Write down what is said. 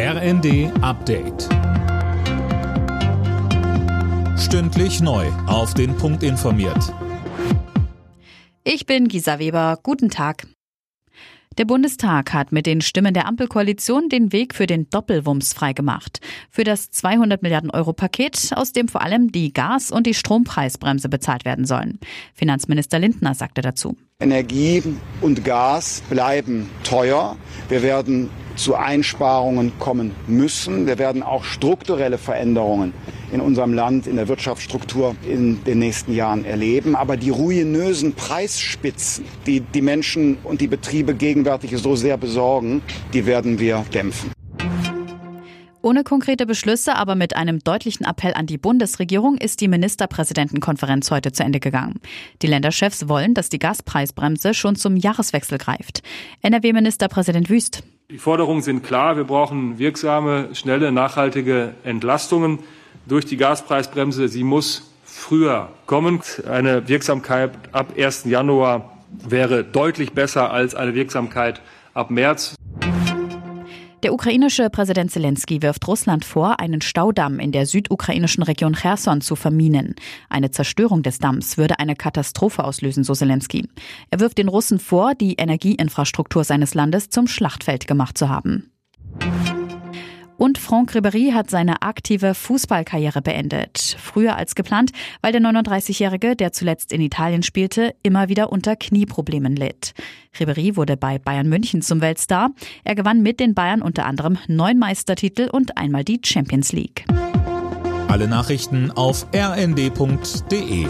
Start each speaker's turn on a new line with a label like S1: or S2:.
S1: RND Update. Stündlich neu. Auf den Punkt informiert.
S2: Ich bin Gisa Weber. Guten Tag. Der Bundestag hat mit den Stimmen der Ampelkoalition den Weg für den Doppelwumms freigemacht. Für das 200 Milliarden Euro Paket, aus dem vor allem die Gas- und die Strompreisbremse bezahlt werden sollen. Finanzminister Lindner sagte dazu.
S3: Energie und Gas bleiben teuer. Wir werden zu Einsparungen kommen müssen. Wir werden auch strukturelle Veränderungen in unserem Land, in der Wirtschaftsstruktur in den nächsten Jahren erleben. Aber die ruinösen Preisspitzen, die die Menschen und die Betriebe gegenwärtig so sehr besorgen, die werden wir dämpfen.
S2: Ohne konkrete Beschlüsse, aber mit einem deutlichen Appell an die Bundesregierung ist die Ministerpräsidentenkonferenz heute zu Ende gegangen. Die Länderchefs wollen, dass die Gaspreisbremse schon zum Jahreswechsel greift. NRW-Ministerpräsident Wüst.
S4: Die Forderungen sind klar. Wir brauchen wirksame, schnelle, nachhaltige Entlastungen durch die Gaspreisbremse. Sie muss früher kommen. Eine Wirksamkeit ab 1. Januar wäre deutlich besser als eine Wirksamkeit ab März.
S2: Der ukrainische Präsident Zelensky wirft Russland vor, einen Staudamm in der südukrainischen Region Cherson zu verminen. Eine Zerstörung des Damms würde eine Katastrophe auslösen, so Zelensky. Er wirft den Russen vor, die Energieinfrastruktur seines Landes zum Schlachtfeld gemacht zu haben. Und Franck Ribéry hat seine aktive Fußballkarriere beendet. Früher als geplant, weil der 39-Jährige, der zuletzt in Italien spielte, immer wieder unter Knieproblemen litt. Ribéry wurde bei Bayern München zum Weltstar. Er gewann mit den Bayern unter anderem neun Meistertitel und einmal die Champions League.
S1: Alle Nachrichten auf rnd.de